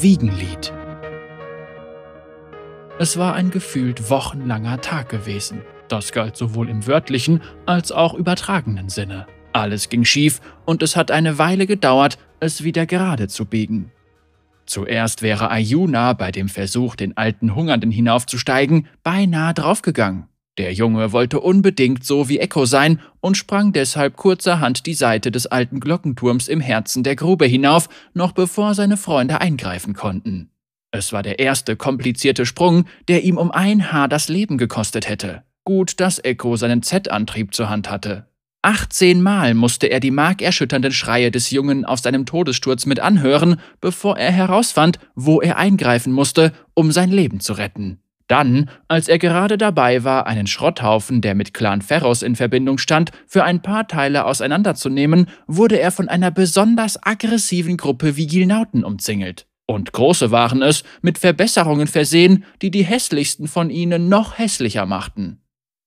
Wiegenlied. Es war ein gefühlt wochenlanger Tag gewesen. Das galt sowohl im wörtlichen als auch übertragenen Sinne. Alles ging schief und es hat eine Weile gedauert, es wieder gerade zu biegen. Zuerst wäre Ayuna bei dem Versuch, den alten Hungernden hinaufzusteigen, beinahe draufgegangen. Der Junge wollte unbedingt so wie Echo sein und sprang deshalb kurzerhand die Seite des alten Glockenturms im Herzen der Grube hinauf, noch bevor seine Freunde eingreifen konnten. Es war der erste komplizierte Sprung, der ihm um ein Haar das Leben gekostet hätte. Gut, dass Echo seinen Z-Antrieb zur Hand hatte. 18 Mal musste er die markerschütternden Schreie des Jungen auf seinem Todessturz mit anhören, bevor er herausfand, wo er eingreifen musste, um sein Leben zu retten. Dann, als er gerade dabei war, einen Schrotthaufen, der mit Clan Ferros in Verbindung stand, für ein paar Teile auseinanderzunehmen, wurde er von einer besonders aggressiven Gruppe Vigilnauten umzingelt. Und große waren es, mit Verbesserungen versehen, die die hässlichsten von ihnen noch hässlicher machten.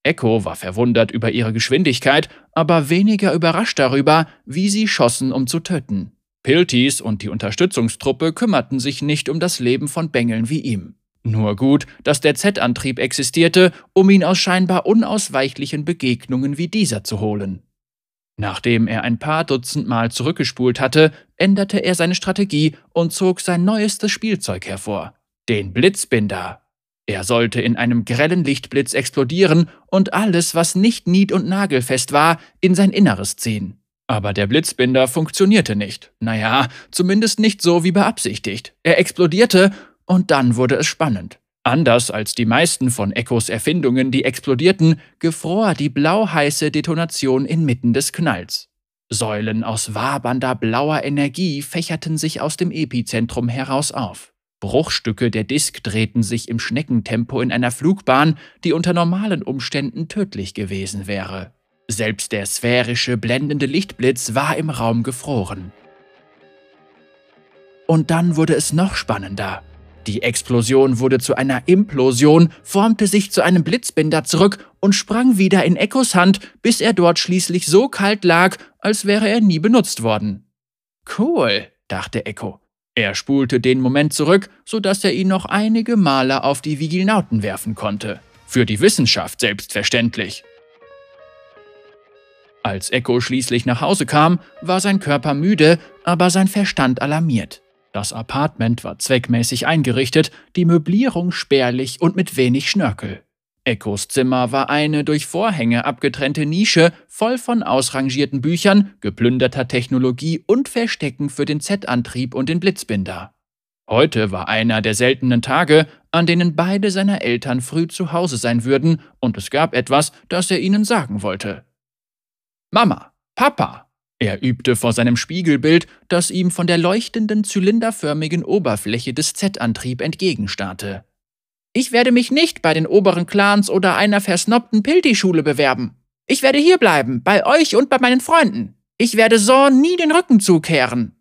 Echo war verwundert über ihre Geschwindigkeit, aber weniger überrascht darüber, wie sie schossen, um zu töten. Piltis und die Unterstützungstruppe kümmerten sich nicht um das Leben von Bengeln wie ihm. Nur gut, dass der Z-Antrieb existierte, um ihn aus scheinbar unausweichlichen Begegnungen wie dieser zu holen. Nachdem er ein paar Dutzend Mal zurückgespult hatte, änderte er seine Strategie und zog sein neuestes Spielzeug hervor, den Blitzbinder. Er sollte in einem grellen Lichtblitz explodieren und alles, was nicht nied- und nagelfest war, in sein Inneres ziehen. Aber der Blitzbinder funktionierte nicht. Naja, zumindest nicht so wie beabsichtigt. Er explodierte und dann wurde es spannend. Anders als die meisten von Echos Erfindungen, die explodierten, gefror die blauheiße Detonation inmitten des Knalls. Säulen aus wabernder blauer Energie fächerten sich aus dem Epizentrum heraus auf. Bruchstücke der Disk drehten sich im Schneckentempo in einer Flugbahn, die unter normalen Umständen tödlich gewesen wäre. Selbst der sphärische, blendende Lichtblitz war im Raum gefroren. Und dann wurde es noch spannender. Die Explosion wurde zu einer Implosion, formte sich zu einem Blitzbinder zurück und sprang wieder in Echos Hand, bis er dort schließlich so kalt lag, als wäre er nie benutzt worden. Cool, dachte Echo. Er spulte den Moment zurück, sodass er ihn noch einige Male auf die Vigilnauten werfen konnte. Für die Wissenschaft selbstverständlich. Als Echo schließlich nach Hause kam, war sein Körper müde, aber sein Verstand alarmiert. Das Apartment war zweckmäßig eingerichtet, die Möblierung spärlich und mit wenig Schnörkel. Echos Zimmer war eine durch Vorhänge abgetrennte Nische voll von ausrangierten Büchern, geplünderter Technologie und Verstecken für den Z-Antrieb und den Blitzbinder. Heute war einer der seltenen Tage, an denen beide seiner Eltern früh zu Hause sein würden, und es gab etwas, das er ihnen sagen wollte. Mama, Papa, er übte vor seinem Spiegelbild, das ihm von der leuchtenden zylinderförmigen Oberfläche des Z-Antrieb entgegenstarrte. Ich werde mich nicht bei den oberen Clans oder einer versnobten Pilti-Schule bewerben. Ich werde hierbleiben, bei euch und bei meinen Freunden. Ich werde Zorn nie den Rücken zukehren.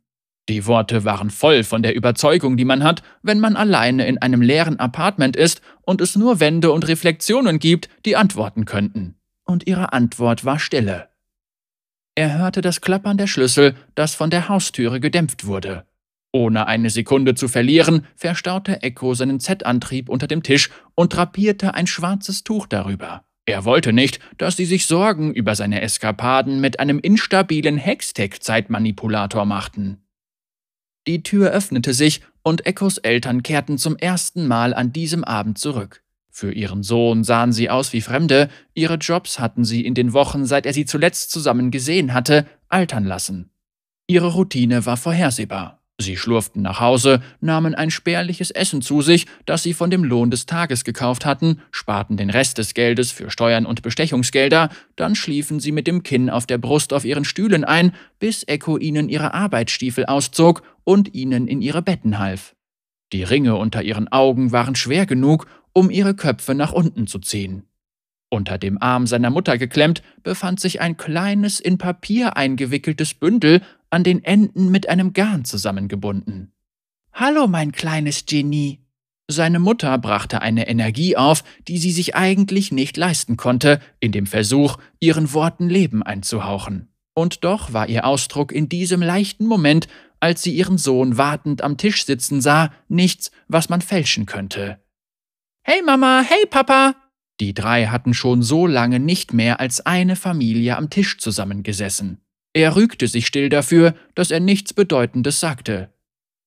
Die Worte waren voll von der Überzeugung, die man hat, wenn man alleine in einem leeren Apartment ist und es nur Wände und Reflexionen gibt, die antworten könnten. Und ihre Antwort war Stille. Er hörte das Klappern der Schlüssel, das von der Haustüre gedämpft wurde. Ohne eine Sekunde zu verlieren, verstaute Echo seinen Z-Antrieb unter dem Tisch und drapierte ein schwarzes Tuch darüber. Er wollte nicht, dass sie sich Sorgen über seine Eskapaden mit einem instabilen Hextech-Zeitmanipulator machten. Die Tür öffnete sich und Echos Eltern kehrten zum ersten Mal an diesem Abend zurück. Für ihren Sohn sahen sie aus wie Fremde, ihre Jobs hatten sie in den Wochen, seit er sie zuletzt zusammen gesehen hatte, altern lassen. Ihre Routine war vorhersehbar. Sie schlurften nach Hause, nahmen ein spärliches Essen zu sich, das sie von dem Lohn des Tages gekauft hatten, sparten den Rest des Geldes für Steuern und Bestechungsgelder, dann schliefen sie mit dem Kinn auf der Brust auf ihren Stühlen ein, bis Echo ihnen ihre Arbeitsstiefel auszog und ihnen in ihre Betten half. Die Ringe unter ihren Augen waren schwer genug, um ihre Köpfe nach unten zu ziehen. Unter dem Arm seiner Mutter geklemmt befand sich ein kleines, in Papier eingewickeltes Bündel, an den Enden mit einem Garn zusammengebunden. Hallo, mein kleines Genie. Seine Mutter brachte eine Energie auf, die sie sich eigentlich nicht leisten konnte, in dem Versuch, ihren Worten Leben einzuhauchen. Und doch war ihr Ausdruck in diesem leichten Moment, als sie ihren Sohn wartend am Tisch sitzen sah, nichts, was man fälschen könnte. Hey Mama, hey Papa! Die drei hatten schon so lange nicht mehr als eine Familie am Tisch zusammengesessen. Er rügte sich still dafür, dass er nichts Bedeutendes sagte.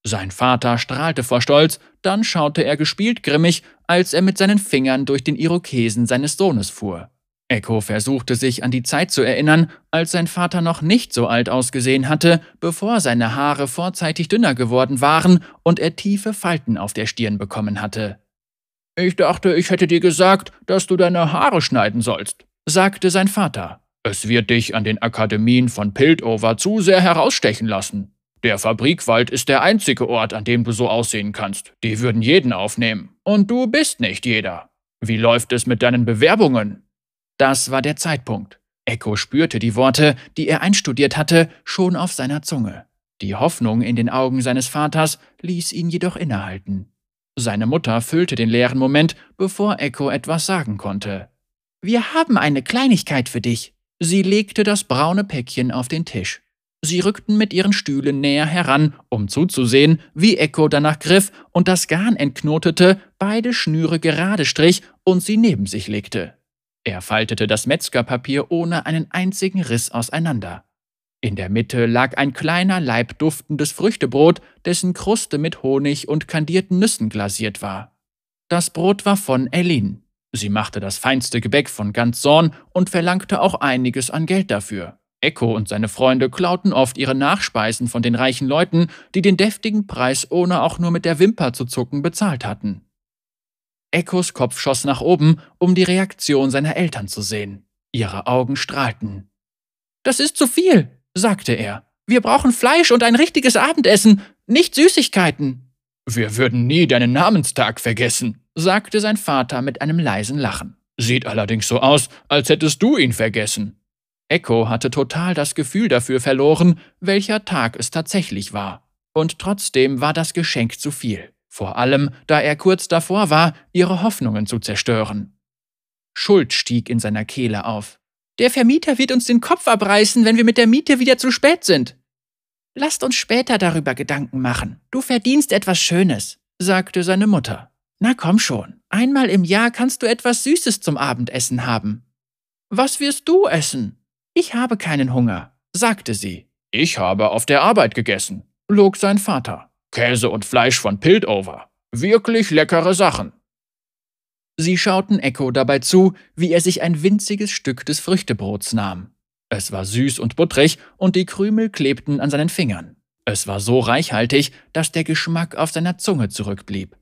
Sein Vater strahlte vor Stolz, dann schaute er gespielt grimmig, als er mit seinen Fingern durch den Irokesen seines Sohnes fuhr. Echo versuchte sich an die Zeit zu erinnern, als sein Vater noch nicht so alt ausgesehen hatte, bevor seine Haare vorzeitig dünner geworden waren und er tiefe Falten auf der Stirn bekommen hatte. Ich dachte, ich hätte dir gesagt, dass du deine Haare schneiden sollst, sagte sein Vater. Es wird dich an den Akademien von Piltover zu sehr herausstechen lassen. Der Fabrikwald ist der einzige Ort, an dem du so aussehen kannst. Die würden jeden aufnehmen. Und du bist nicht jeder. Wie läuft es mit deinen Bewerbungen? Das war der Zeitpunkt. Echo spürte die Worte, die er einstudiert hatte, schon auf seiner Zunge. Die Hoffnung in den Augen seines Vaters ließ ihn jedoch innehalten. Seine Mutter füllte den leeren Moment, bevor Echo etwas sagen konnte. Wir haben eine Kleinigkeit für dich. Sie legte das braune Päckchen auf den Tisch. Sie rückten mit ihren Stühlen näher heran, um zuzusehen, wie Echo danach griff und das Garn entknotete, beide Schnüre gerade strich und sie neben sich legte. Er faltete das Metzgerpapier ohne einen einzigen Riss auseinander. In der Mitte lag ein kleiner Laib duftendes Früchtebrot, dessen Kruste mit Honig und kandierten Nüssen glasiert war. Das Brot war von Eileen. Sie machte das feinste Gebäck von ganz Sorn und verlangte auch einiges an Geld dafür. Echo und seine Freunde klauten oft ihre Nachspeisen von den reichen Leuten, die den deftigen Preis ohne auch nur mit der Wimper zu zucken bezahlt hatten. Echos Kopf schoss nach oben, um die Reaktion seiner Eltern zu sehen. Ihre Augen strahlten. Das ist zu viel, sagte er. Wir brauchen Fleisch und ein richtiges Abendessen, nicht Süßigkeiten. Wir würden nie deinen Namenstag vergessen, sagte sein Vater mit einem leisen Lachen. Sieht allerdings so aus, als hättest du ihn vergessen. Echo hatte total das Gefühl dafür verloren, welcher Tag es tatsächlich war. Und trotzdem war das Geschenk zu viel. Vor allem, da er kurz davor war, ihre Hoffnungen zu zerstören. Schuld stieg in seiner Kehle auf. Der Vermieter wird uns den Kopf abreißen, wenn wir mit der Miete wieder zu spät sind. Lasst uns später darüber Gedanken machen. Du verdienst etwas Schönes, sagte seine Mutter. Na komm schon, einmal im Jahr kannst du etwas Süßes zum Abendessen haben. Was wirst du essen? Ich habe keinen Hunger, sagte sie. Ich habe auf der Arbeit gegessen, log sein Vater. Käse und Fleisch von Piltover. Wirklich leckere Sachen. Sie schauten Echo dabei zu, wie er sich ein winziges Stück des Früchtebrots nahm. Es war süß und butterig und die Krümel klebten an seinen Fingern. Es war so reichhaltig, dass der Geschmack auf seiner Zunge zurückblieb.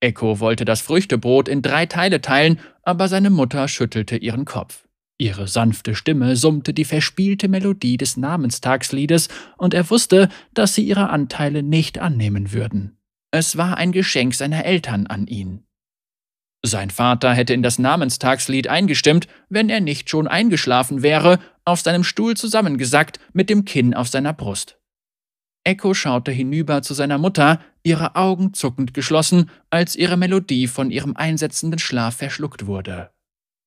Echo wollte das Früchtebrot in drei Teile teilen, aber seine Mutter schüttelte ihren Kopf. Ihre sanfte Stimme summte die verspielte Melodie des Namenstagsliedes, und er wusste, dass sie ihre Anteile nicht annehmen würden. Es war ein Geschenk seiner Eltern an ihn. Sein Vater hätte in das Namenstagslied eingestimmt, wenn er nicht schon eingeschlafen wäre, auf seinem Stuhl zusammengesackt, mit dem Kinn auf seiner Brust. Echo schaute hinüber zu seiner Mutter, ihre Augen zuckend geschlossen, als ihre Melodie von ihrem einsetzenden Schlaf verschluckt wurde.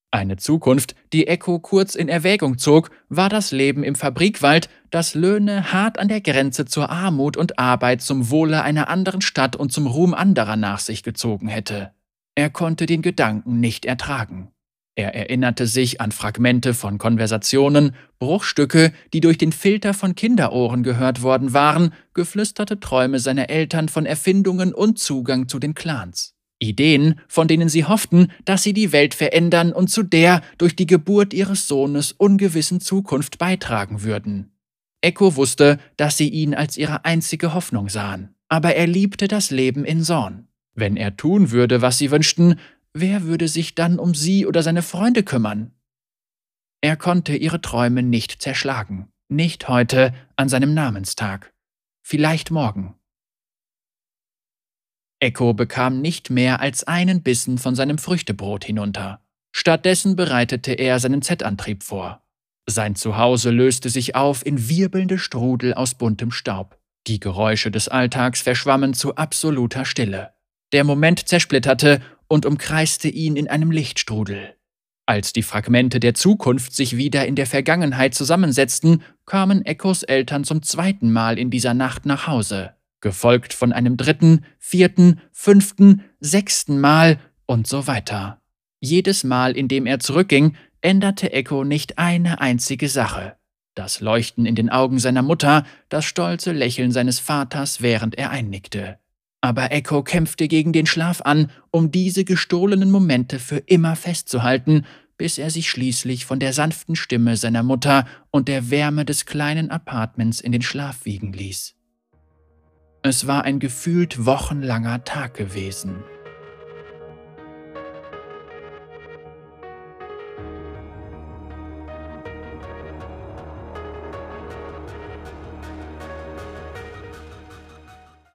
Eine Zukunft, die Echo kurz in Erwägung zog, war das Leben im Fabrikwald, das Löhne hart an der Grenze zur Armut und Arbeit zum Wohle einer anderen Stadt und zum Ruhm anderer nach sich gezogen hätte. Er konnte den Gedanken nicht ertragen. Er erinnerte sich an Fragmente von Konversationen, Bruchstücke, die durch den Filter von Kinderohren gehört worden waren, geflüsterte Träume seiner Eltern von Erfindungen und Zugang zu den Clans. Ideen, von denen sie hofften, dass sie die Welt verändern und zu der durch die Geburt ihres Sohnes ungewissen Zukunft beitragen würden. Echo wusste, dass sie ihn als ihre einzige Hoffnung sahen, aber er liebte das Leben in Sorn. Wenn er tun würde, was sie wünschten, wer würde sich dann um sie oder seine Freunde kümmern? Er konnte ihre Träume nicht zerschlagen, nicht heute an seinem Namenstag, vielleicht morgen. Echo bekam nicht mehr als einen Bissen von seinem Früchtebrot hinunter. Stattdessen bereitete er seinen Z-Antrieb vor. Sein Zuhause löste sich auf in wirbelnde Strudel aus buntem Staub. Die Geräusche des Alltags verschwammen zu absoluter Stille. Der Moment zersplitterte und umkreiste ihn in einem Lichtstrudel. Als die Fragmente der Zukunft sich wieder in der Vergangenheit zusammensetzten, kamen Echos Eltern zum zweiten Mal in dieser Nacht nach Hause, gefolgt von einem dritten, vierten, fünften, sechsten Mal und so weiter. Jedes Mal, in dem er zurückging, änderte Echo nicht eine einzige Sache. Das Leuchten in den Augen seiner Mutter, das stolze Lächeln seines Vaters, während er einnickte. Aber Echo kämpfte gegen den Schlaf an, um diese gestohlenen Momente für immer festzuhalten, bis er sich schließlich von der sanften Stimme seiner Mutter und der Wärme des kleinen Apartments in den Schlaf wiegen ließ. Es war ein gefühlt wochenlanger Tag gewesen.